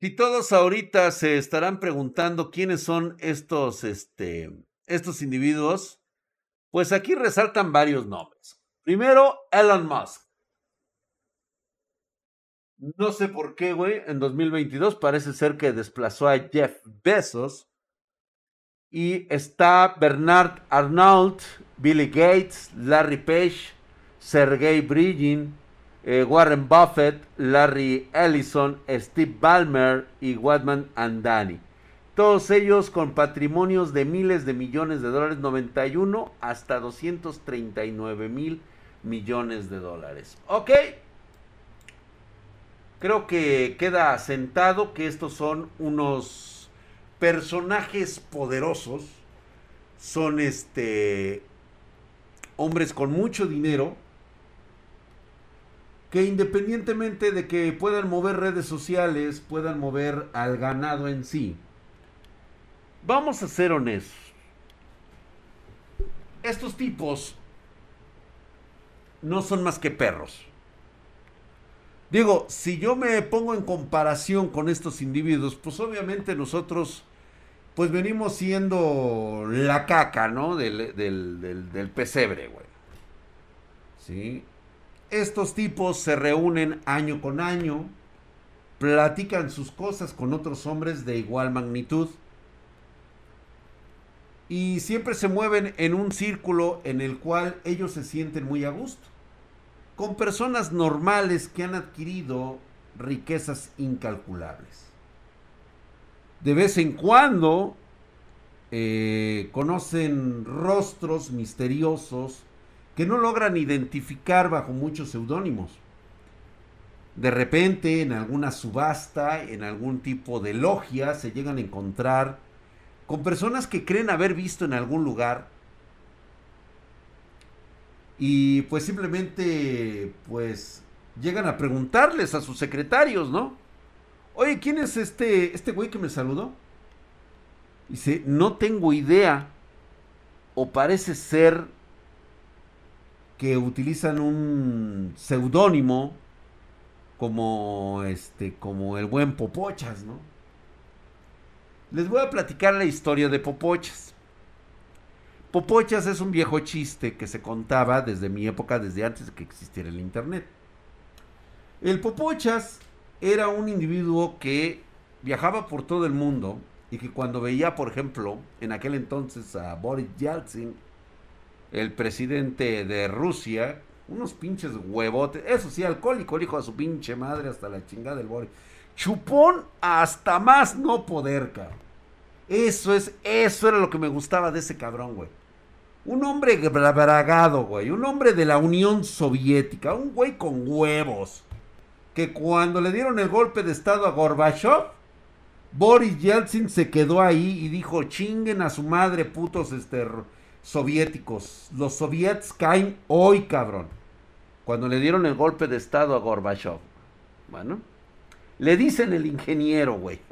Si todos ahorita se estarán preguntando quiénes son estos, este, estos individuos, pues aquí resaltan varios nombres. Primero, Elon Musk. No sé por qué, güey, en 2022 parece ser que desplazó a Jeff Bezos. Y está Bernard Arnault, Billy Gates, Larry Page, Sergey Brin, eh, Warren Buffett, Larry Ellison, Steve Ballmer y Watman Andani. Todos ellos con patrimonios de miles de millones de dólares, 91 hasta 239 mil millones de dólares. Ok. Creo que queda sentado que estos son unos personajes poderosos. Son este hombres con mucho dinero que independientemente de que puedan mover redes sociales, puedan mover al ganado en sí, vamos a ser honestos. Estos tipos no son más que perros. Digo, si yo me pongo en comparación con estos individuos, pues obviamente nosotros, pues venimos siendo la caca, ¿no? Del, del, del pesebre, güey. ¿Sí? Estos tipos se reúnen año con año, platican sus cosas con otros hombres de igual magnitud y siempre se mueven en un círculo en el cual ellos se sienten muy a gusto, con personas normales que han adquirido riquezas incalculables. De vez en cuando eh, conocen rostros misteriosos que no logran identificar bajo muchos seudónimos. De repente, en alguna subasta, en algún tipo de logia, se llegan a encontrar con personas que creen haber visto en algún lugar y pues simplemente pues llegan a preguntarles a sus secretarios, ¿no? Oye, ¿quién es este este güey que me saludó? Dice, "No tengo idea." O parece ser que utilizan un seudónimo como este como el buen Popochas, ¿no? Les voy a platicar la historia de Popochas. Popochas es un viejo chiste que se contaba desde mi época, desde antes de que existiera el internet. El Popochas era un individuo que viajaba por todo el mundo y que cuando veía, por ejemplo, en aquel entonces a Boris Yeltsin, el presidente de Rusia, unos pinches huevotes, eso sí, alcohólico, el hijo de su pinche madre hasta la chingada del Boris. Chupón hasta más no poder, cabrón. Eso es, eso era lo que me gustaba de ese cabrón, güey. Un hombre bragado, güey. Un hombre de la Unión Soviética. Un güey con huevos. Que cuando le dieron el golpe de estado a Gorbachev, Boris Yeltsin se quedó ahí y dijo, chinguen a su madre, putos, este, soviéticos. Los soviets caen hoy, cabrón. Cuando le dieron el golpe de estado a Gorbachev. Bueno, le dicen el ingeniero, güey.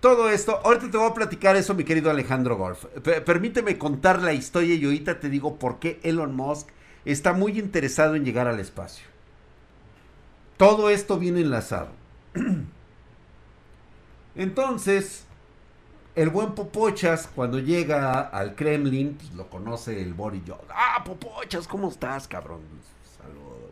Todo esto, ahorita te voy a platicar eso, mi querido Alejandro Golf. permíteme contar la historia y ahorita te digo por qué Elon Musk está muy interesado en llegar al espacio. Todo esto viene enlazado. Entonces, el buen Popochas, cuando llega al Kremlin, pues lo conoce el Boris Johnson. Ah, Popochas, ¿cómo estás, cabrón? Saludo,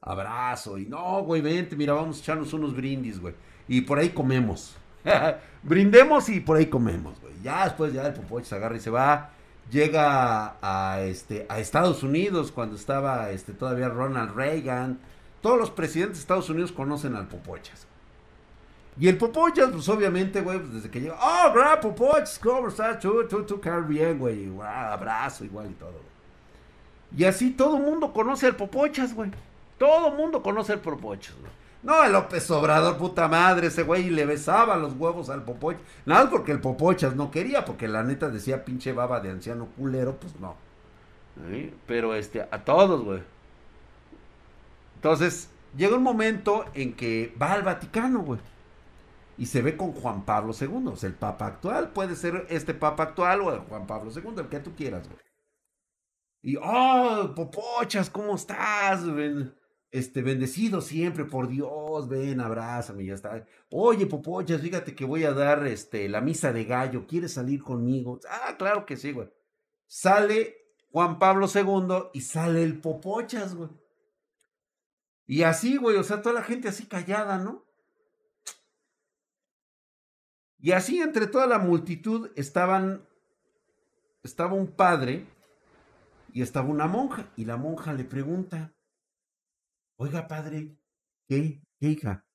abrazo. Y no, güey, vente, mira, vamos a echarnos unos brindis, güey. Y por ahí comemos. Brindemos y por ahí comemos, güey. Ya después, ya el Popochas agarra y se va. Llega a, este, a Estados Unidos cuando estaba este, todavía Ronald Reagan. Todos los presidentes de Estados Unidos conocen al Popochas. Y el Popochas, pues obviamente, güey, pues desde que llega, oh, gran Popochas, ¿cómo estás? Tú, tú, tú, bien, güey, abrazo igual y todo. Y así todo el mundo conoce al Popochas, güey. Todo el mundo conoce al Popochas, güey. No, el López Obrador, puta madre, ese güey le besaba los huevos al Popochas. Nada porque el Popochas no quería, porque la neta decía pinche baba de anciano culero, pues no. Pero este, a todos, güey. Entonces, llega un momento en que va al Vaticano, güey y se ve con Juan Pablo II, o sea, el Papa actual. Puede ser este Papa actual o Juan Pablo II, el que tú quieras, güey. Y, oh, Popochas, ¿cómo estás? Este, bendecido siempre por Dios, ven, abrázame, ya está. Oye, Popochas, fíjate que voy a dar este, la misa de gallo, ¿quieres salir conmigo? Ah, claro que sí, güey. Sale Juan Pablo II y sale el Popochas, güey. Y así, güey, o sea, toda la gente así callada, ¿no? Y así entre toda la multitud estaban, estaba un padre y estaba una monja. Y la monja le pregunta, oiga padre, ¿qué, qué hija?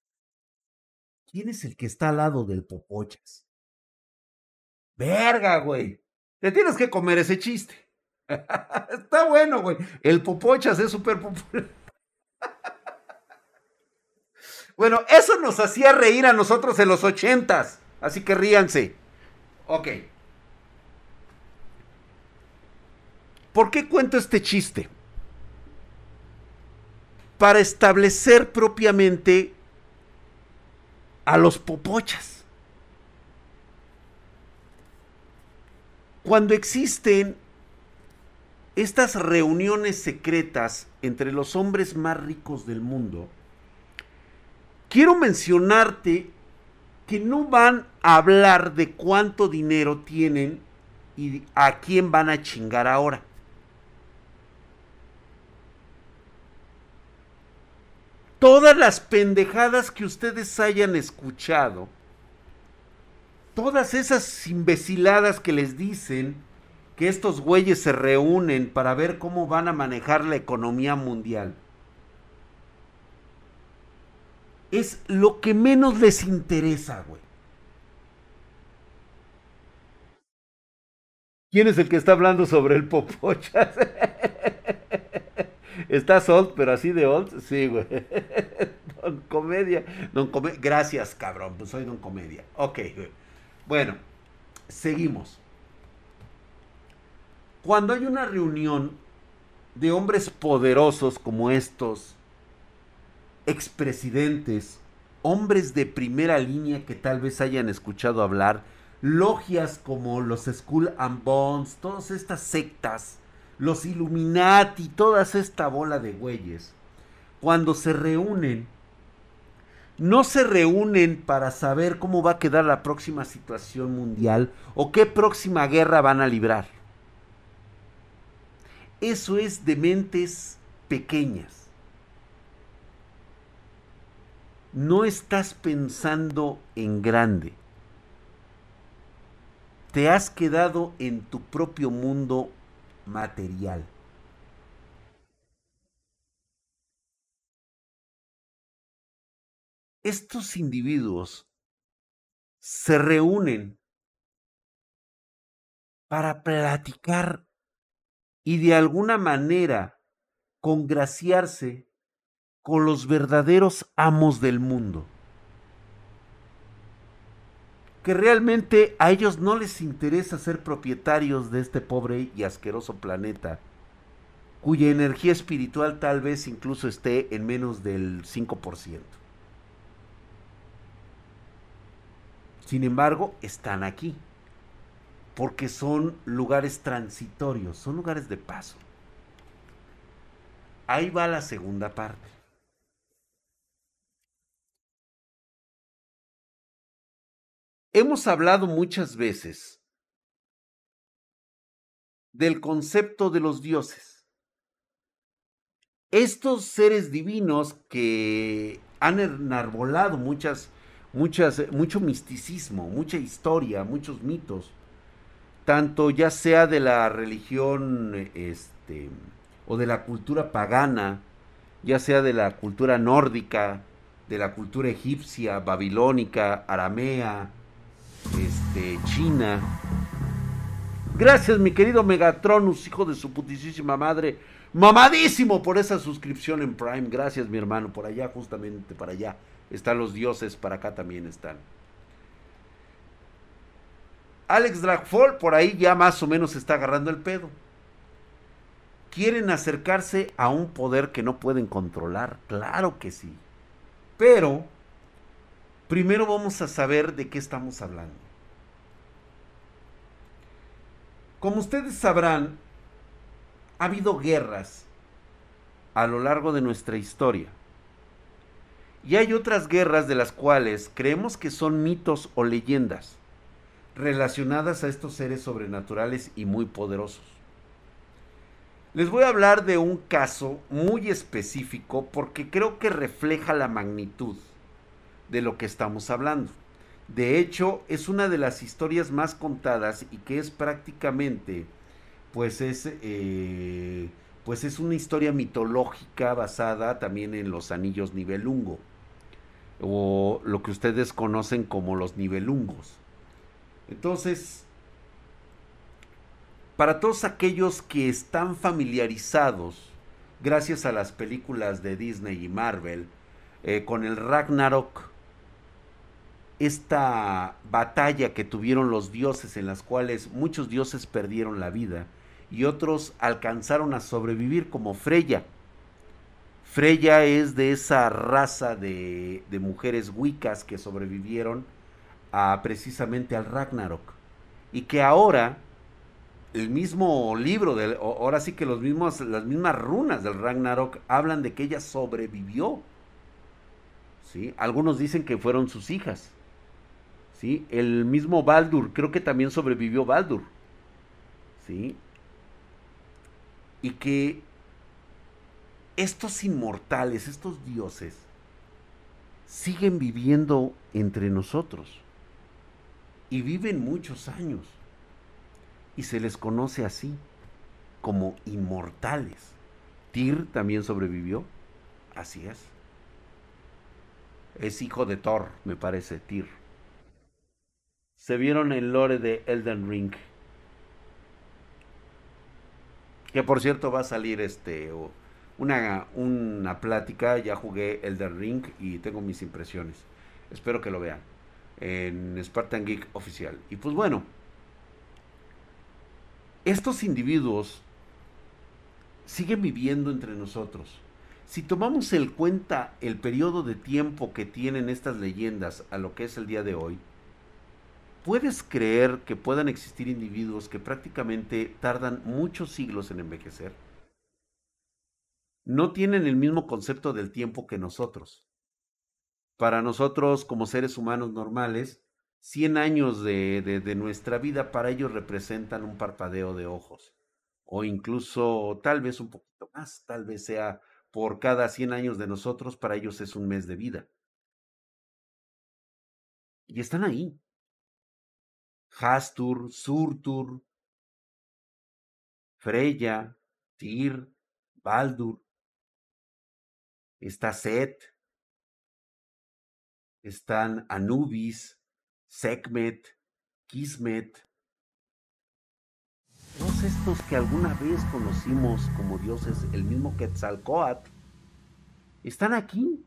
¿Quién es el que está al lado del Popochas? Verga, güey. Te tienes que comer ese chiste. está bueno, güey. El Popochas es súper popular. bueno, eso nos hacía reír a nosotros en los ochentas. Así que ríanse. Ok. ¿Por qué cuento este chiste? Para establecer propiamente a los popochas. Cuando existen estas reuniones secretas entre los hombres más ricos del mundo, quiero mencionarte que no van a hablar de cuánto dinero tienen y a quién van a chingar ahora. Todas las pendejadas que ustedes hayan escuchado, todas esas imbeciladas que les dicen que estos güeyes se reúnen para ver cómo van a manejar la economía mundial es lo que menos les interesa, güey. ¿Quién es el que está hablando sobre el popochas? ¿Estás old, pero así de old? Sí, güey. Don Comedia. Don Comedia. Gracias, cabrón. Pues soy Don Comedia. Ok, güey. Bueno, seguimos. Cuando hay una reunión de hombres poderosos como estos, expresidentes, hombres de primera línea que tal vez hayan escuchado hablar, logias como los Skull and Bones, todas estas sectas, los Illuminati, toda esta bola de güeyes, cuando se reúnen, no se reúnen para saber cómo va a quedar la próxima situación mundial o qué próxima guerra van a librar. Eso es de mentes pequeñas. No estás pensando en grande. Te has quedado en tu propio mundo material. Estos individuos se reúnen para platicar y de alguna manera congraciarse con los verdaderos amos del mundo. Que realmente a ellos no les interesa ser propietarios de este pobre y asqueroso planeta, cuya energía espiritual tal vez incluso esté en menos del 5%. Sin embargo, están aquí, porque son lugares transitorios, son lugares de paso. Ahí va la segunda parte. Hemos hablado muchas veces del concepto de los dioses. Estos seres divinos que han enarbolado muchas, muchas, mucho misticismo, mucha historia, muchos mitos, tanto ya sea de la religión este, o de la cultura pagana, ya sea de la cultura nórdica, de la cultura egipcia, babilónica, aramea, este, China. Gracias, mi querido Megatronus, hijo de su putísima madre. Mamadísimo por esa suscripción en Prime. Gracias, mi hermano. Por allá, justamente para allá. Están los dioses, para acá también están. Alex Dragfall por ahí ya más o menos está agarrando el pedo. ¿Quieren acercarse a un poder que no pueden controlar? Claro que sí. Pero primero vamos a saber de qué estamos hablando. Como ustedes sabrán, ha habido guerras a lo largo de nuestra historia. Y hay otras guerras de las cuales creemos que son mitos o leyendas relacionadas a estos seres sobrenaturales y muy poderosos. Les voy a hablar de un caso muy específico porque creo que refleja la magnitud de lo que estamos hablando. De hecho, es una de las historias más contadas y que es prácticamente, pues es, eh, pues es una historia mitológica basada también en los anillos nivelungo o lo que ustedes conocen como los nivelungos. Entonces, para todos aquellos que están familiarizados, gracias a las películas de Disney y Marvel, eh, con el Ragnarok, esta batalla que tuvieron los dioses en las cuales muchos dioses perdieron la vida y otros alcanzaron a sobrevivir como Freya. Freya es de esa raza de, de mujeres wicas que sobrevivieron a, precisamente al Ragnarok y que ahora el mismo libro, del, ahora sí que los mismos, las mismas runas del Ragnarok hablan de que ella sobrevivió. ¿sí? Algunos dicen que fueron sus hijas. ¿Sí? El mismo Baldur, creo que también sobrevivió Baldur. ¿sí? Y que estos inmortales, estos dioses, siguen viviendo entre nosotros. Y viven muchos años y se les conoce así, como inmortales. Tyr también sobrevivió, así es. Es hijo de Thor, me parece, Tyr. Se vieron el lore de Elden Ring. Que por cierto va a salir este una, una plática. Ya jugué Elden Ring y tengo mis impresiones. Espero que lo vean en Spartan Geek oficial. Y pues bueno, estos individuos siguen viviendo entre nosotros. Si tomamos en cuenta el periodo de tiempo que tienen estas leyendas a lo que es el día de hoy, ¿puedes creer que puedan existir individuos que prácticamente tardan muchos siglos en envejecer? No tienen el mismo concepto del tiempo que nosotros. Para nosotros, como seres humanos normales, 100 años de, nuestra vida para ellos representan un parpadeo de ojos. O incluso tal vez un poquito más, tal vez sea por cada 100 años de nosotros, para ellos es un mes de vida. Y están ahí. Hastur, Surtur, Freya, Tyr, Baldur. Está Set. Están Anubis, Sekhmet, Kismet, todos estos que alguna vez conocimos como dioses, el mismo Quetzalcoatl, están aquí.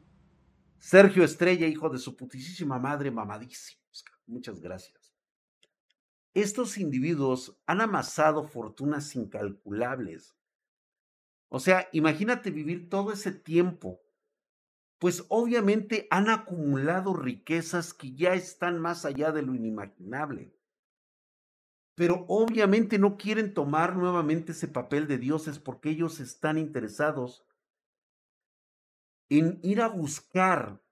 Sergio Estrella, hijo de su putísima madre, mamadísimos. Muchas gracias. Estos individuos han amasado fortunas incalculables. O sea, imagínate vivir todo ese tiempo pues obviamente han acumulado riquezas que ya están más allá de lo inimaginable. Pero obviamente no quieren tomar nuevamente ese papel de dioses porque ellos están interesados en ir a buscar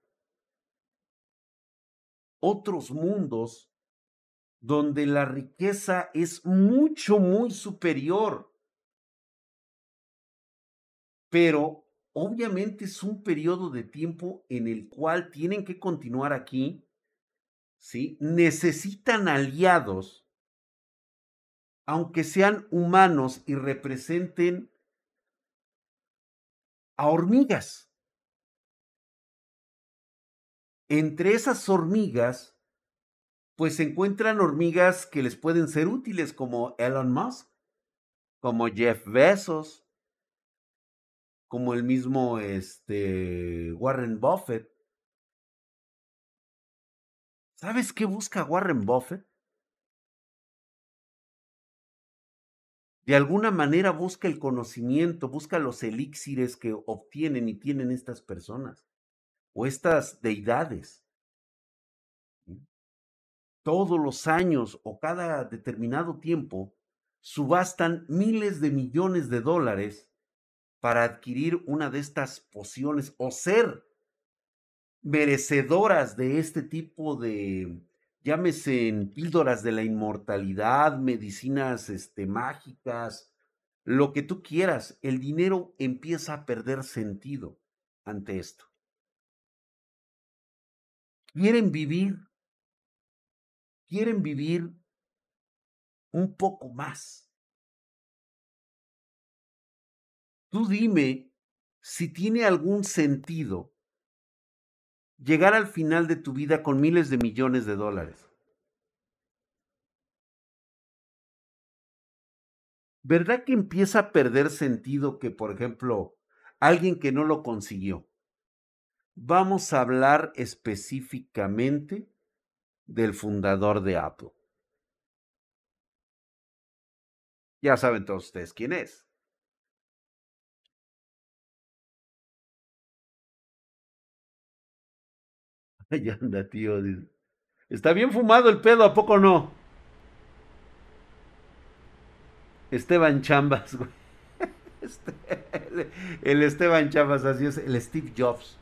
otros mundos donde la riqueza es mucho, muy superior. Pero obviamente es un periodo de tiempo en el cual tienen que continuar aquí, ¿sí? Necesitan aliados, aunque sean humanos y representen a hormigas. Entre esas hormigas, pues se encuentran hormigas que les pueden ser útiles, como Elon Musk, como Jeff Bezos, como el mismo este, Warren Buffett. ¿Sabes qué busca Warren Buffett? De alguna manera busca el conocimiento, busca los elixires que obtienen y tienen estas personas o estas deidades. Todos los años o cada determinado tiempo subastan miles de millones de dólares para adquirir una de estas pociones o ser merecedoras de este tipo de, llámese en píldoras de la inmortalidad, medicinas este, mágicas, lo que tú quieras, el dinero empieza a perder sentido ante esto. Quieren vivir, quieren vivir un poco más. Tú dime si tiene algún sentido llegar al final de tu vida con miles de millones de dólares. ¿Verdad que empieza a perder sentido que, por ejemplo, alguien que no lo consiguió? Vamos a hablar específicamente del fundador de Apple. Ya saben todos ustedes quién es. Ahí anda, tío. Está bien fumado el pedo, ¿a poco no? Esteban Chambas, güey. Este, el Esteban Chambas, así es, el Steve Jobs.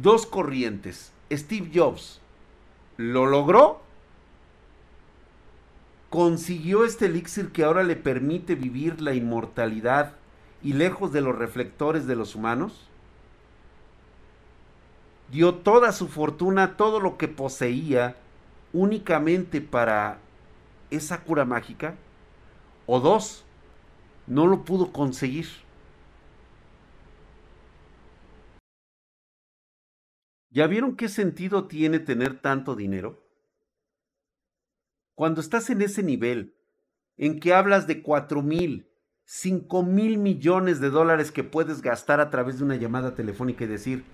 Dos corrientes. Steve Jobs lo logró, consiguió este elixir que ahora le permite vivir la inmortalidad y lejos de los reflectores de los humanos, dio toda su fortuna, todo lo que poseía, únicamente para esa cura mágica, o dos, no lo pudo conseguir. ¿Ya vieron qué sentido tiene tener tanto dinero? Cuando estás en ese nivel, en que hablas de cuatro mil, 5 mil millones de dólares que puedes gastar a través de una llamada telefónica y decir,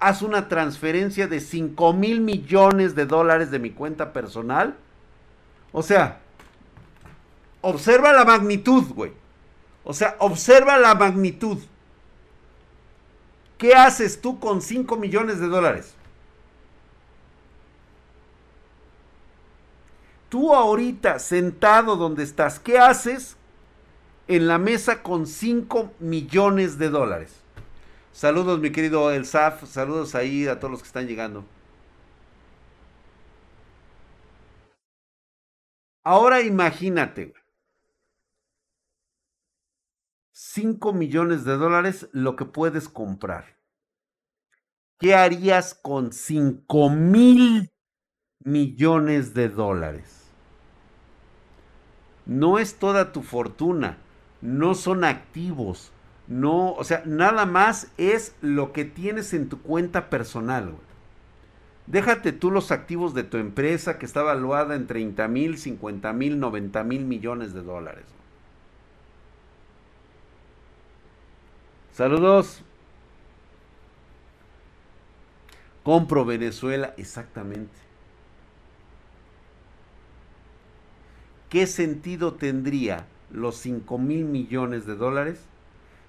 haz una transferencia de 5 mil millones de dólares de mi cuenta personal. O sea, observa la magnitud, güey. O sea, observa la magnitud. ¿Qué haces tú con 5 millones de dólares? Tú ahorita sentado donde estás, ¿qué haces en la mesa con 5 millones de dólares. Saludos, mi querido El Saf. Saludos ahí a todos los que están llegando. Ahora imagínate. 5 millones de dólares lo que puedes comprar. ¿Qué harías con 5 mil millones de dólares? No es toda tu fortuna no son activos, no, o sea, nada más es lo que tienes en tu cuenta personal. Déjate tú los activos de tu empresa que está valuada en 30 mil, 50 mil, 90 mil millones de dólares. Saludos. Compro Venezuela, exactamente. ¿Qué sentido tendría los 5 mil millones de dólares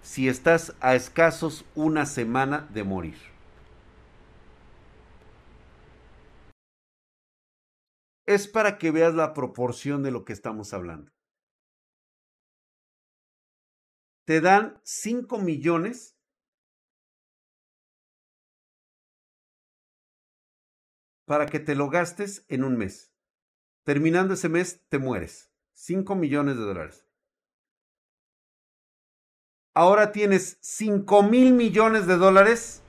si estás a escasos una semana de morir. Es para que veas la proporción de lo que estamos hablando. Te dan 5 millones para que te lo gastes en un mes. Terminando ese mes, te mueres. 5 millones de dólares. Ahora tienes 5 mil millones de dólares,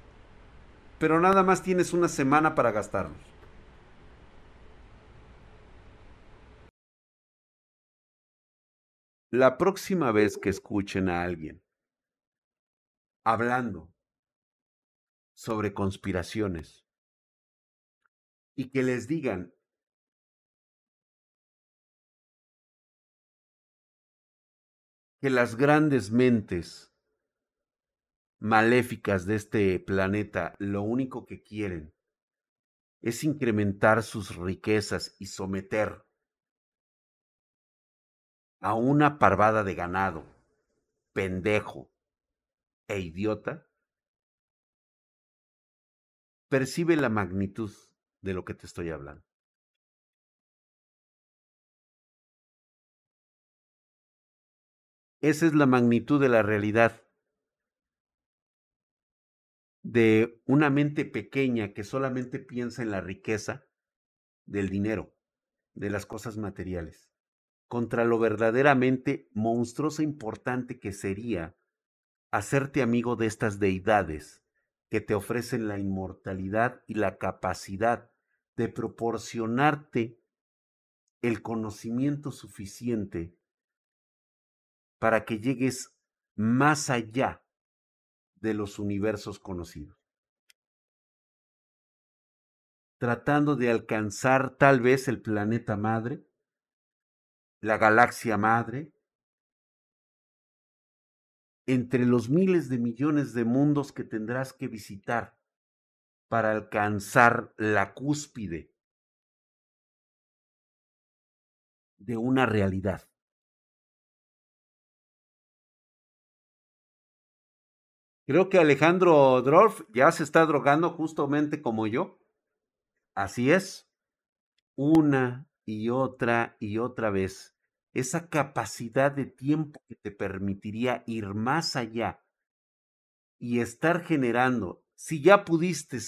pero nada más tienes una semana para gastarlos. La próxima vez que escuchen a alguien hablando sobre conspiraciones y que les digan que las grandes mentes maléficas de este planeta lo único que quieren es incrementar sus riquezas y someter a una parvada de ganado, pendejo e idiota, percibe la magnitud de lo que te estoy hablando. Esa es la magnitud de la realidad de una mente pequeña que solamente piensa en la riqueza del dinero, de las cosas materiales contra lo verdaderamente monstruoso e importante que sería hacerte amigo de estas deidades que te ofrecen la inmortalidad y la capacidad de proporcionarte el conocimiento suficiente para que llegues más allá de los universos conocidos. Tratando de alcanzar tal vez el planeta madre, la galaxia madre, entre los miles de millones de mundos que tendrás que visitar para alcanzar la cúspide de una realidad. Creo que Alejandro Drolf ya se está drogando justamente como yo. Así es. Una y otra y otra vez. Esa capacidad de tiempo que te permitiría ir más allá y estar generando. Si ya pudiste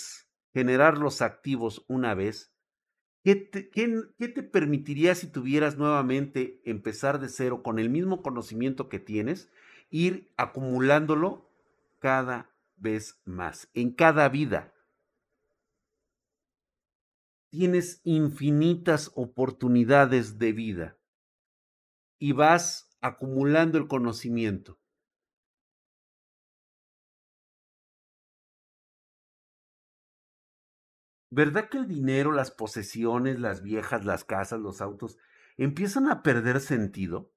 generar los activos una vez, ¿qué te, qué te permitiría si tuvieras nuevamente empezar de cero con el mismo conocimiento que tienes, ir acumulándolo cada vez más, en cada vida. Tienes infinitas oportunidades de vida y vas acumulando el conocimiento. ¿Verdad que el dinero, las posesiones, las viejas, las casas, los autos, empiezan a perder sentido?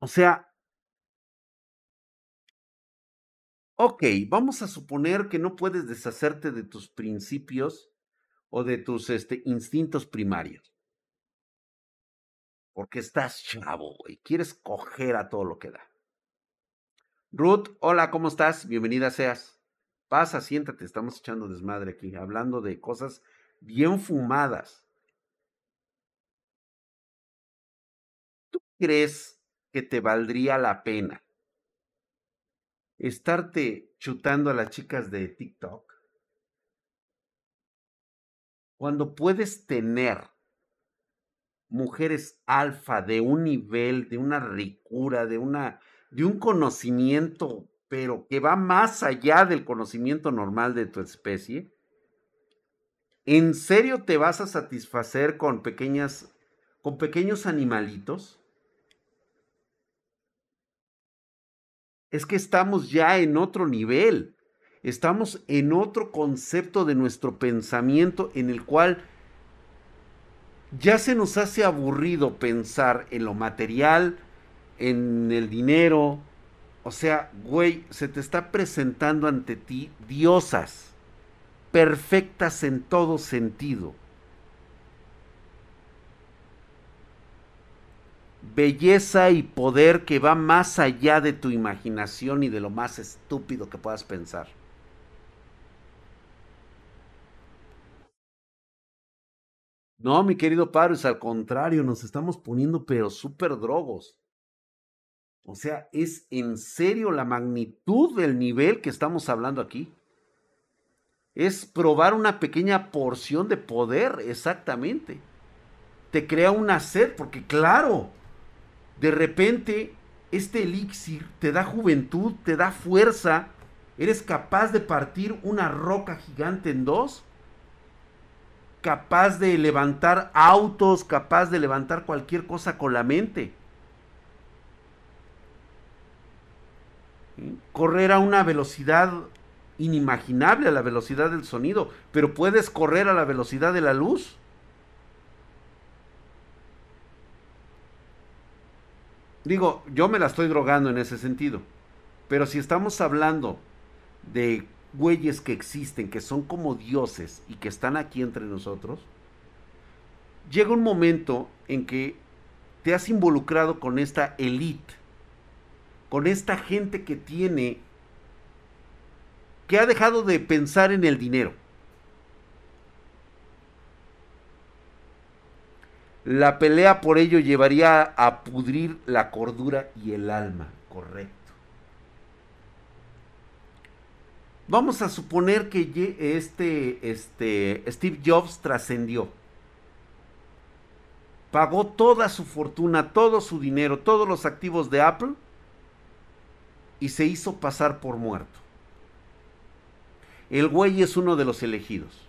O sea, ok, vamos a suponer que no puedes deshacerte de tus principios o de tus este, instintos primarios. Porque estás chavo, güey. Quieres coger a todo lo que da. Ruth, hola, ¿cómo estás? Bienvenida seas. Pasa, siéntate, estamos echando desmadre aquí, hablando de cosas bien fumadas. ¿Tú crees que te valdría la pena estarte chutando a las chicas de TikTok cuando puedes tener mujeres alfa de un nivel, de una ricura, de una de un conocimiento, pero que va más allá del conocimiento normal de tu especie. ¿En serio te vas a satisfacer con pequeñas con pequeños animalitos? es que estamos ya en otro nivel, estamos en otro concepto de nuestro pensamiento en el cual ya se nos hace aburrido pensar en lo material, en el dinero. O sea, güey, se te está presentando ante ti diosas, perfectas en todo sentido. belleza y poder que va más allá de tu imaginación y de lo más estúpido que puedas pensar. No, mi querido Paro, es al contrario, nos estamos poniendo pero súper drogos. O sea, es en serio la magnitud del nivel que estamos hablando aquí. Es probar una pequeña porción de poder, exactamente. Te crea una sed, porque claro, de repente este elixir te da juventud, te da fuerza, eres capaz de partir una roca gigante en dos, capaz de levantar autos, capaz de levantar cualquier cosa con la mente. Correr a una velocidad inimaginable, a la velocidad del sonido, pero puedes correr a la velocidad de la luz. Digo, yo me la estoy drogando en ese sentido. Pero si estamos hablando de güeyes que existen, que son como dioses y que están aquí entre nosotros, llega un momento en que te has involucrado con esta elite, con esta gente que tiene, que ha dejado de pensar en el dinero. La pelea por ello llevaría a pudrir la cordura y el alma, correcto. Vamos a suponer que este, este Steve Jobs trascendió. Pagó toda su fortuna, todo su dinero, todos los activos de Apple y se hizo pasar por muerto. El güey es uno de los elegidos.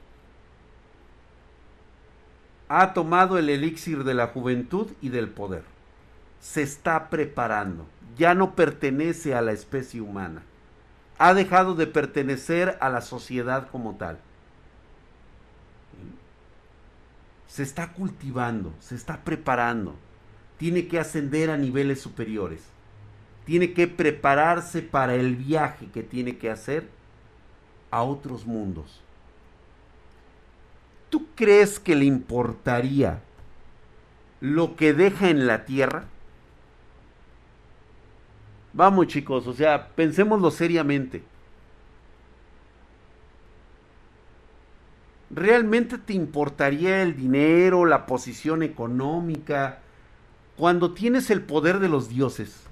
Ha tomado el elixir de la juventud y del poder. Se está preparando. Ya no pertenece a la especie humana ha dejado de pertenecer a la sociedad como tal. Se está cultivando, se está preparando, tiene que ascender a niveles superiores, tiene que prepararse para el viaje que tiene que hacer a otros mundos. ¿Tú crees que le importaría lo que deja en la tierra? Vamos chicos, o sea, pensémoslo seriamente. ¿Realmente te importaría el dinero, la posición económica, cuando tienes el poder de los dioses?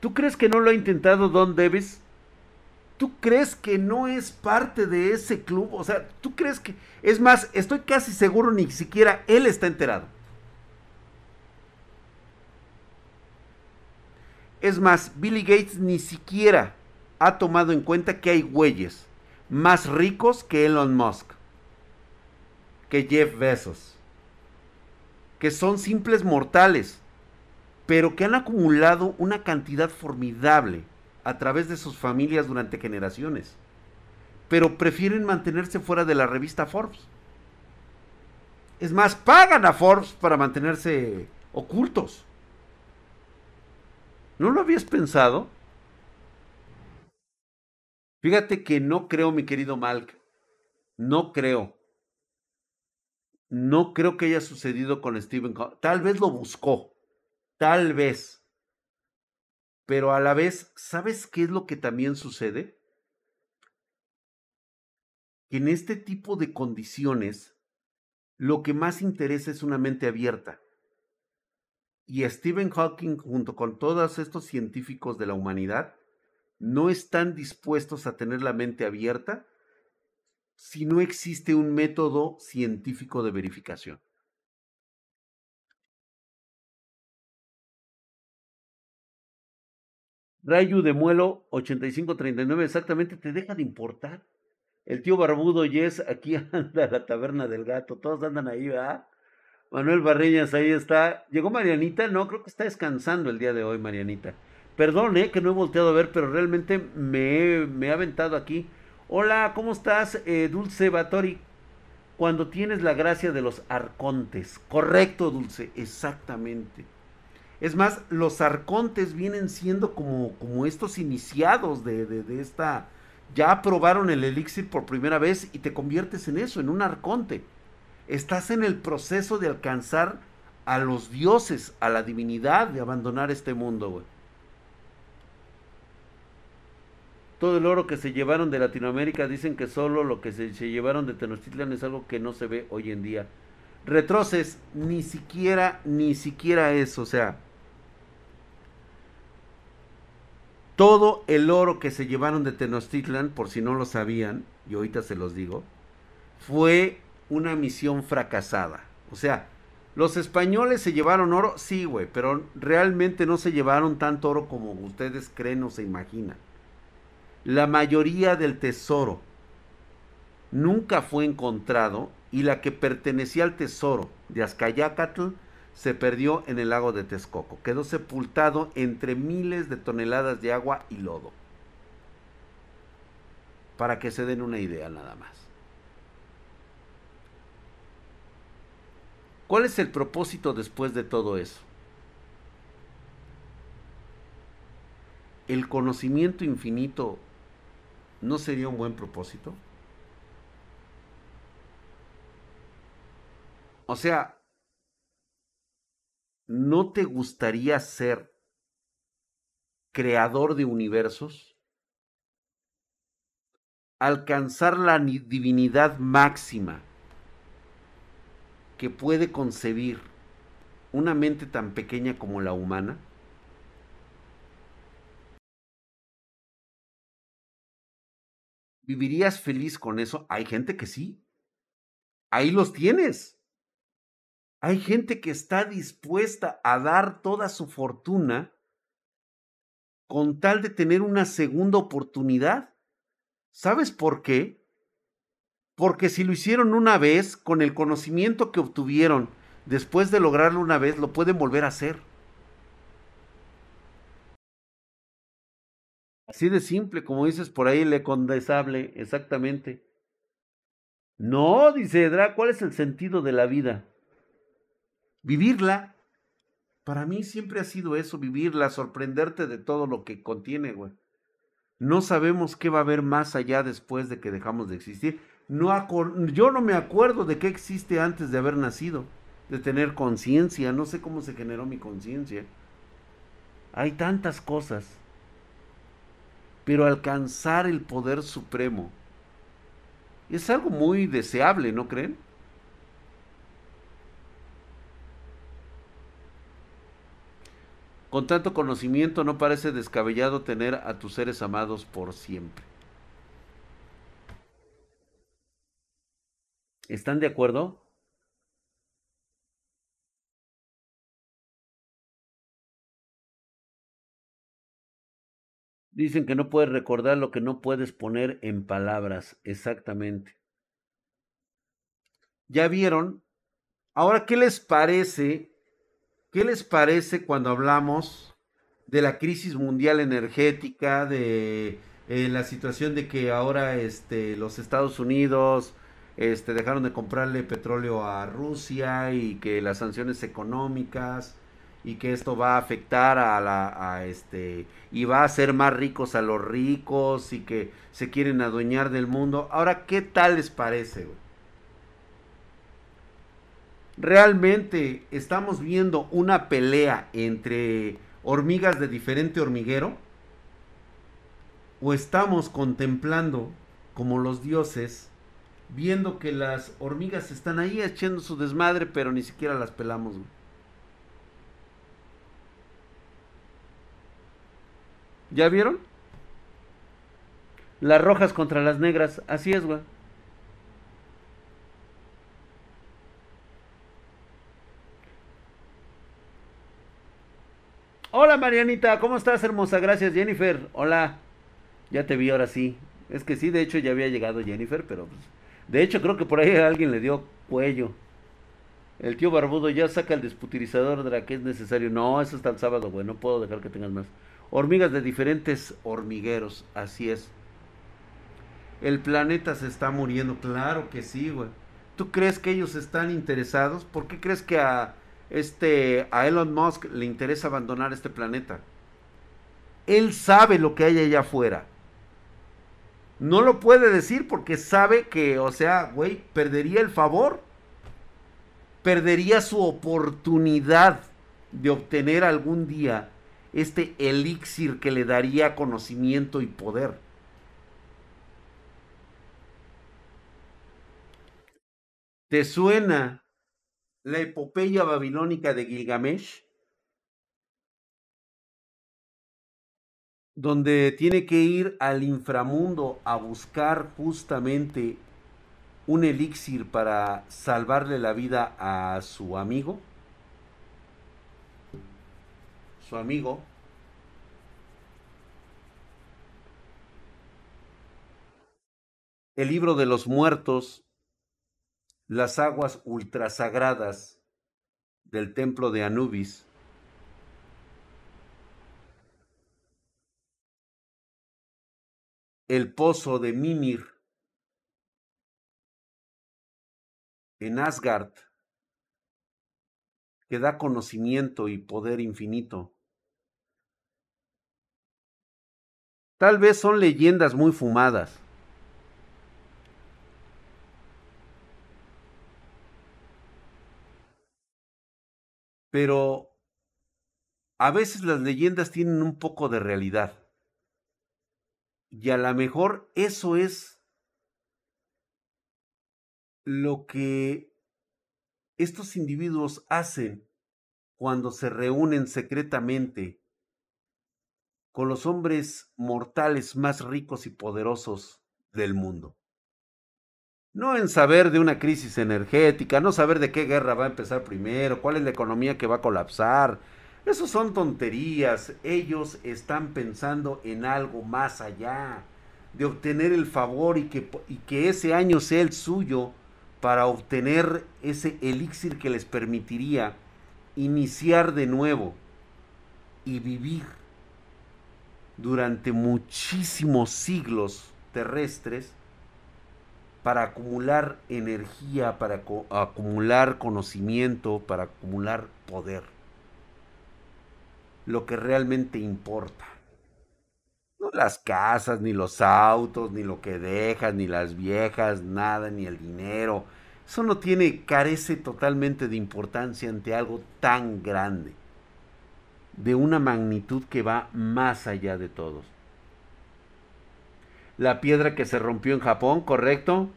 ¿Tú crees que no lo ha intentado Don Davis? ¿Tú crees que no es parte de ese club? O sea, ¿tú crees que... Es más, estoy casi seguro ni siquiera él está enterado. Es más, Billy Gates ni siquiera ha tomado en cuenta que hay güeyes más ricos que Elon Musk, que Jeff Bezos, que son simples mortales, pero que han acumulado una cantidad formidable a través de sus familias durante generaciones, pero prefieren mantenerse fuera de la revista Forbes. Es más, pagan a Forbes para mantenerse ocultos. ¿No lo habías pensado? Fíjate que no creo, mi querido Malk. No creo. No creo que haya sucedido con Stephen Tal vez lo buscó. Tal vez. Pero a la vez, ¿sabes qué es lo que también sucede? Que en este tipo de condiciones, lo que más interesa es una mente abierta. Y Stephen Hawking, junto con todos estos científicos de la humanidad, no están dispuestos a tener la mente abierta si no existe un método científico de verificación. Rayu de Muelo 8539 exactamente te deja de importar. El tío Barbudo Yes aquí anda la taberna del gato, todos andan ahí, ¿verdad? Manuel Barreñas, ahí está. ¿Llegó Marianita? No, creo que está descansando el día de hoy, Marianita. Perdón, eh, que no he volteado a ver, pero realmente me, he aventado aquí. Hola, ¿cómo estás, eh, Dulce Batori? Cuando tienes la gracia de los arcontes. Correcto, Dulce, exactamente. Es más, los arcontes vienen siendo como, como estos iniciados de, de esta... Ya probaron el elixir por primera vez y te conviertes en eso, en un arconte. Estás en el proceso de alcanzar a los dioses, a la divinidad, de abandonar este mundo. Todo el oro que se llevaron de Latinoamérica dicen que solo lo que se, llevaron de Tenochtitlan es algo que no se ve hoy en día. Retroces, ni siquiera, ni siquiera eso, o sea, todo el oro que se llevaron de Tenochtitlan, por si no lo sabían, y ahorita se los digo, fue una misión fracasada. O sea, los españoles se llevaron oro, sí, güey, pero realmente no se llevaron tanto oro como ustedes creen o se imaginan. La mayoría del tesoro nunca fue encontrado y la que pertenecía al tesoro de Azcayacatl se perdió en el lago de Texcoco. Quedó sepultado entre miles de toneladas de agua y lodo. Para que se den una idea nada más. ¿Cuál es el propósito después de todo eso? ¿El conocimiento infinito no sería un buen propósito? O sea, ¿no te gustaría ser creador de universos? alcanzar la divinidad máxima que puede concebir una mente tan pequeña como la humana? ¿Vivirías feliz con eso? Hay gente que sí. Ahí los tienes. Hay gente que está dispuesta a dar toda su fortuna con tal de tener una segunda oportunidad. ¿Sabes por qué? Porque si lo hicieron una vez, con el conocimiento que obtuvieron después de lograrlo una vez, lo pueden volver a hacer. Así de simple, como dices por ahí, le condensable, exactamente. No, dice Edra, ¿cuál es el sentido de la vida? Vivirla. Para mí siempre ha sido eso, vivirla, sorprenderte de todo lo que contiene, güey. No sabemos qué va a haber más allá después de que dejamos de existir. No yo no me acuerdo de qué existe antes de haber nacido, de tener conciencia. No sé cómo se generó mi conciencia. Hay tantas cosas. Pero alcanzar el poder supremo es algo muy deseable, ¿no creen? Con tanto conocimiento no parece descabellado tener a tus seres amados por siempre. ¿Están de acuerdo? Dicen que no puedes recordar lo que no puedes poner en palabras. Exactamente. ¿Ya vieron? Ahora, ¿qué les parece? ¿Qué les parece cuando hablamos de la crisis mundial energética, de eh, la situación de que ahora este, los Estados Unidos este, dejaron de comprarle petróleo a Rusia y que las sanciones económicas y que esto va a afectar a la este y va a hacer más ricos a los ricos y que se quieren adueñar del mundo. Ahora, ¿qué tal les parece? ¿Realmente estamos viendo una pelea entre hormigas de diferente hormiguero? ¿O estamos contemplando como los dioses, viendo que las hormigas están ahí echando su desmadre, pero ni siquiera las pelamos? ¿Ya vieron? Las rojas contra las negras. Así es, güey. Hola Marianita, ¿cómo estás hermosa? Gracias Jennifer. Hola. Ya te vi ahora sí. Es que sí, de hecho ya había llegado Jennifer, pero pues, de hecho creo que por ahí alguien le dio cuello. El tío Barbudo ya saca el desputilizador de la que es necesario. No, eso está el sábado, güey. No puedo dejar que tengas más. Hormigas de diferentes hormigueros, así es. El planeta se está muriendo, claro que sí, güey. ¿Tú crees que ellos están interesados? ¿Por qué crees que a este a Elon Musk le interesa abandonar este planeta? Él sabe lo que hay allá afuera. No lo puede decir porque sabe que, o sea, güey, perdería el favor. Perdería su oportunidad de obtener algún día este elixir que le daría conocimiento y poder. ¿Te suena la epopeya babilónica de Gilgamesh? Donde tiene que ir al inframundo a buscar justamente un elixir para salvarle la vida a su amigo. Su amigo, el libro de los muertos, las aguas ultrasagradas del templo de Anubis, el pozo de Mimir en Asgard, que da conocimiento y poder infinito. Tal vez son leyendas muy fumadas. Pero a veces las leyendas tienen un poco de realidad. Y a lo mejor eso es lo que estos individuos hacen cuando se reúnen secretamente con los hombres mortales más ricos y poderosos del mundo. No en saber de una crisis energética, no saber de qué guerra va a empezar primero, cuál es la economía que va a colapsar, eso son tonterías. Ellos están pensando en algo más allá, de obtener el favor y que, y que ese año sea el suyo para obtener ese elixir que les permitiría iniciar de nuevo y vivir durante muchísimos siglos terrestres para acumular energía, para acumular conocimiento, para acumular poder. Lo que realmente importa. No las casas, ni los autos, ni lo que dejas, ni las viejas, nada, ni el dinero. Eso no tiene, carece totalmente de importancia ante algo tan grande, de una magnitud que va más allá de todos. La piedra que se rompió en Japón, ¿correcto?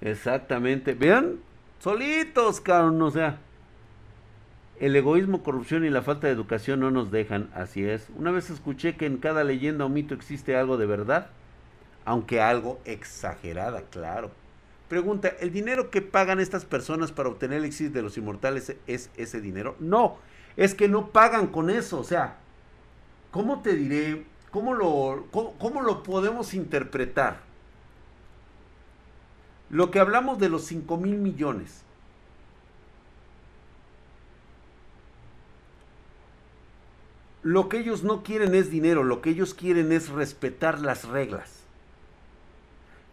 Exactamente. Vean, solitos, cabrón, o sea. El egoísmo, corrupción y la falta de educación no nos dejan, así es. Una vez escuché que en cada leyenda o mito existe algo de verdad, aunque algo exagerada, claro. Pregunta, ¿el dinero que pagan estas personas para obtener el éxito de los inmortales es ese dinero? No, es que no pagan con eso, o sea, ¿cómo te diré? ¿Cómo lo, cómo lo podemos interpretar? Lo que hablamos de los 5 mil millones Lo que ellos no quieren es dinero, lo que ellos quieren es respetar las reglas.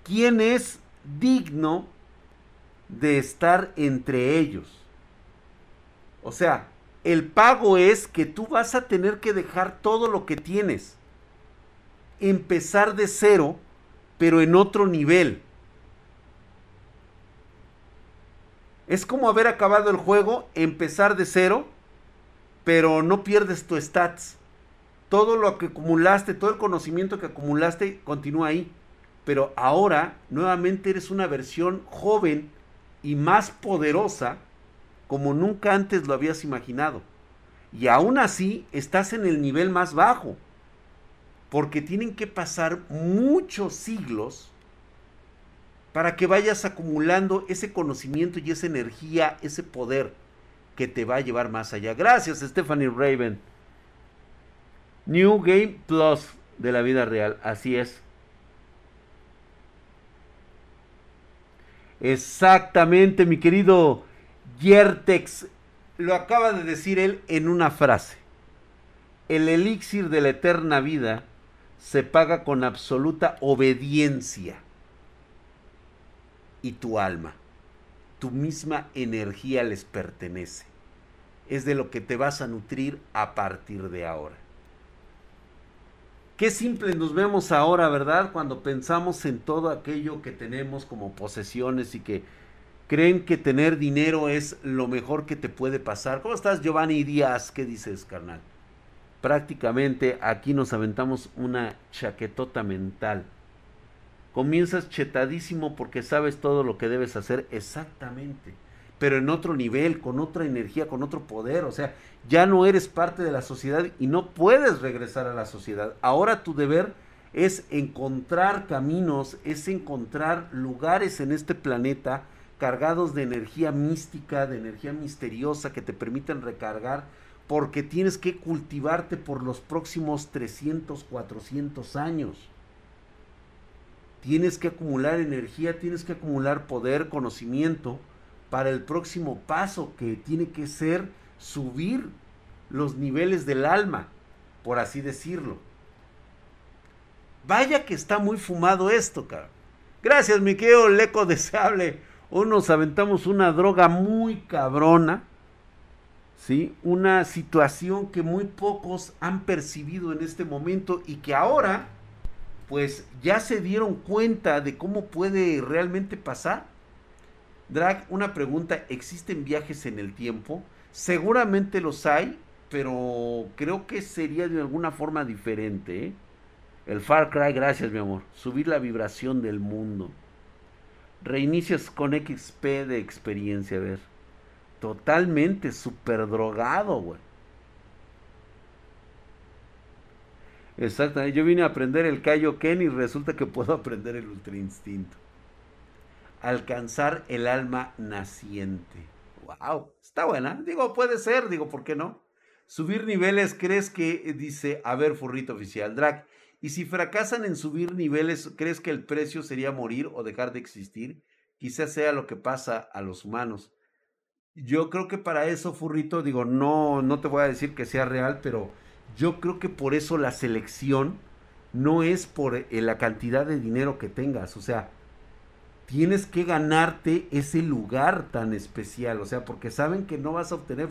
¿Quién es digno de estar entre ellos? O sea, el pago es que tú vas a tener que dejar todo lo que tienes. Empezar de cero, pero en otro nivel. Es como haber acabado el juego, empezar de cero, pero no pierdes tu stats. Todo lo que acumulaste, todo el conocimiento que acumulaste continúa ahí. Pero ahora nuevamente eres una versión joven y más poderosa como nunca antes lo habías imaginado. Y aún así estás en el nivel más bajo. Porque tienen que pasar muchos siglos para que vayas acumulando ese conocimiento y esa energía, ese poder que te va a llevar más allá. Gracias, Stephanie Raven. New Game Plus de la vida real, así es. Exactamente, mi querido Yertex. Lo acaba de decir él en una frase. El elixir de la eterna vida se paga con absoluta obediencia. Y tu alma tu misma energía les pertenece. Es de lo que te vas a nutrir a partir de ahora. Qué simple nos vemos ahora, ¿verdad? Cuando pensamos en todo aquello que tenemos como posesiones y que creen que tener dinero es lo mejor que te puede pasar. ¿Cómo estás, Giovanni Díaz? ¿Qué dices, carnal? Prácticamente aquí nos aventamos una chaquetota mental Comienzas chetadísimo porque sabes todo lo que debes hacer exactamente, pero en otro nivel, con otra energía, con otro poder. O sea, ya no eres parte de la sociedad y no puedes regresar a la sociedad. Ahora tu deber es encontrar caminos, es encontrar lugares en este planeta cargados de energía mística, de energía misteriosa que te permitan recargar, porque tienes que cultivarte por los próximos 300, 400 años. Tienes que acumular energía, tienes que acumular poder, conocimiento para el próximo paso que tiene que ser subir los niveles del alma, por así decirlo. Vaya que está muy fumado esto, cabrón. Gracias, mi querido Leco Deseable. Hoy nos aventamos una droga muy cabrona. ¿Sí? Una situación que muy pocos han percibido en este momento y que ahora pues ya se dieron cuenta de cómo puede realmente pasar. Drag, una pregunta, ¿existen viajes en el tiempo? Seguramente los hay, pero creo que sería de alguna forma diferente. ¿eh? El Far Cry, gracias mi amor. Subir la vibración del mundo. Reinicias con XP de experiencia, a ver. Totalmente super drogado, güey. Exacto, yo vine a aprender el Kaioken y resulta que puedo aprender el Ultra Instinto. Alcanzar el alma naciente. Wow, está buena. Digo, puede ser, digo, ¿por qué no? Subir niveles, ¿crees que dice, a ver, furrito oficial, Drag? Y si fracasan en subir niveles, ¿crees que el precio sería morir o dejar de existir? Quizás sea lo que pasa a los humanos. Yo creo que para eso, furrito, digo, no, no te voy a decir que sea real, pero yo creo que por eso la selección no es por eh, la cantidad de dinero que tengas, o sea, tienes que ganarte ese lugar tan especial, o sea, porque saben que no vas a obtener,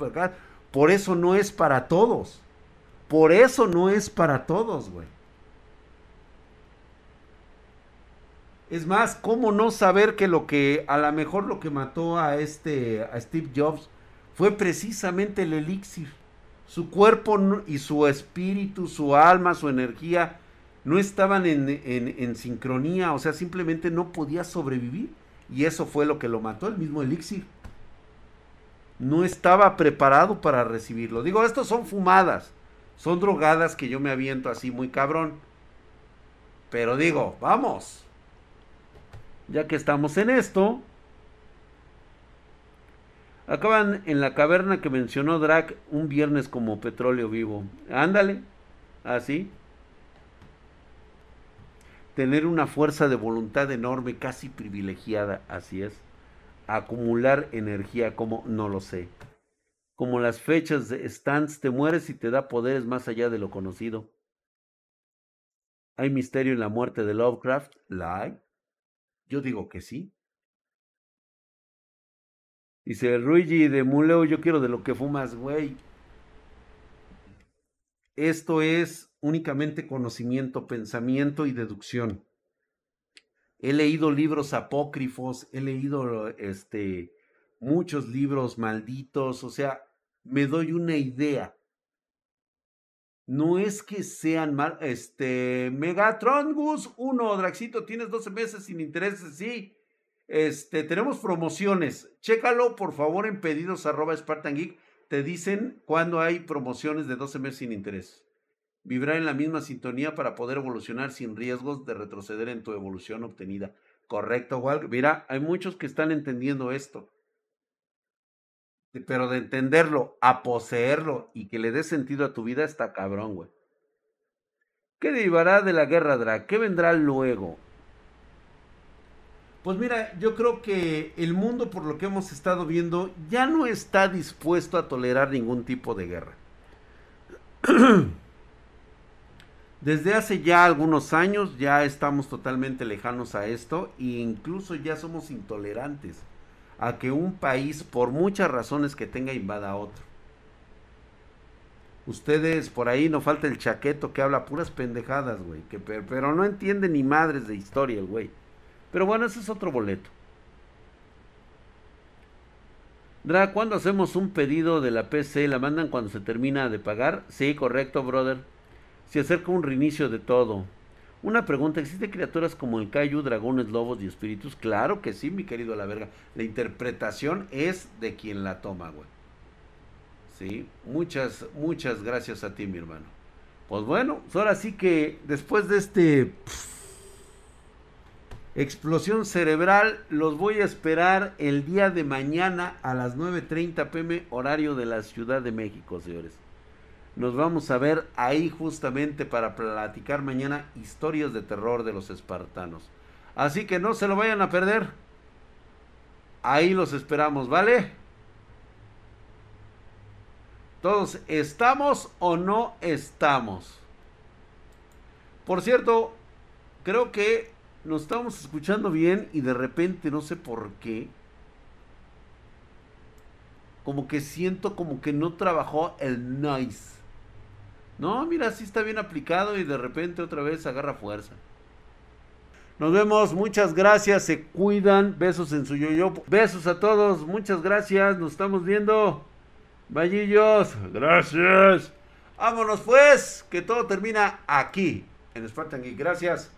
por eso no es para todos, por eso no es para todos, güey. Es más, ¿cómo no saber que lo que, a lo mejor lo que mató a este, a Steve Jobs, fue precisamente el elixir? Su cuerpo y su espíritu, su alma, su energía no estaban en, sincronía, o sea, simplemente no podía sobrevivir. Y eso fue lo que lo mató, el mismo elixir. No estaba preparado para recibirlo. Digo, estos son fumadas, son drogadas que yo me aviento así muy cabrón. Pero digo, vamos. Ya que estamos en esto, Acaban en la caverna que mencionó Drac un viernes como petróleo vivo. Ándale, así. Tener una fuerza de voluntad enorme, casi privilegiada, así es. Acumular energía, como no lo sé. Como las fechas de stands, te mueres y te da poderes más allá de lo conocido. ¿Hay misterio en la muerte de Lovecraft? ¿La hay? Yo digo que sí. Dice Luigi de Muleo, yo quiero de lo que fumas, güey. Esto es únicamente conocimiento, pensamiento y deducción. He leído libros apócrifos, he leído este muchos libros malditos, o sea, me doy una idea. No es que sean mal, este, Megatron Gus 1, Draxito, tienes 12 meses sin intereses, sí. Este, tenemos promociones. Chécalo, por favor, en pedidos Spartan Geek. Te dicen cuando hay promociones de 12 meses sin interés. Vibrar en la misma sintonía para poder evolucionar sin riesgos de retroceder en tu evolución obtenida. Correcto, Wal. Mira, hay muchos que están entendiendo esto. Pero de entenderlo, a poseerlo y que le dé sentido a tu vida está cabrón, güey. ¿Qué derivará de la guerra, Drag? ¿Qué vendrá luego? Pues mira, yo creo que el mundo, por lo que hemos estado viendo, ya no está dispuesto a tolerar ningún tipo de guerra. Desde hace ya algunos años ya estamos totalmente lejanos a esto e incluso ya somos intolerantes a que un país, por muchas razones que tenga, invada a otro. Ustedes por ahí no falta el chaqueto que habla puras pendejadas, güey, que pero no entiende ni madres de historia el güey. Pero bueno, ese es otro boleto. Dra, ¿cuándo hacemos un pedido de la PC? ¿La mandan cuando se termina de pagar? Sí, correcto, brother. Se acerca un reinicio de todo. Una pregunta, ¿existen criaturas como el Kaiju, dragones, lobos y espíritus? Claro que sí, mi querido la verga. La interpretación es de quien la toma, güey. Sí, muchas, muchas gracias a ti, mi hermano. Pues bueno, pues ahora sí que después de este... Explosión cerebral, los voy a esperar el día de mañana a las 9.30 pm horario de la Ciudad de México, señores. Nos vamos a ver ahí justamente para platicar mañana historias de terror de los espartanos. Así que no se lo vayan a perder. Ahí los esperamos, ¿vale? Todos, ¿estamos o no estamos? Por cierto, creo que nos estábamos escuchando bien y de repente, no sé por qué, como que siento como que no trabajó el nice. No, mira, sí está bien aplicado y de repente otra vez agarra fuerza. Nos vemos, muchas gracias, se cuidan, besos en su yoyo. Besos a todos, muchas gracias, nos estamos viendo. Vallillos, gracias. Vámonos pues, que todo termina aquí en Spartan y Gracias.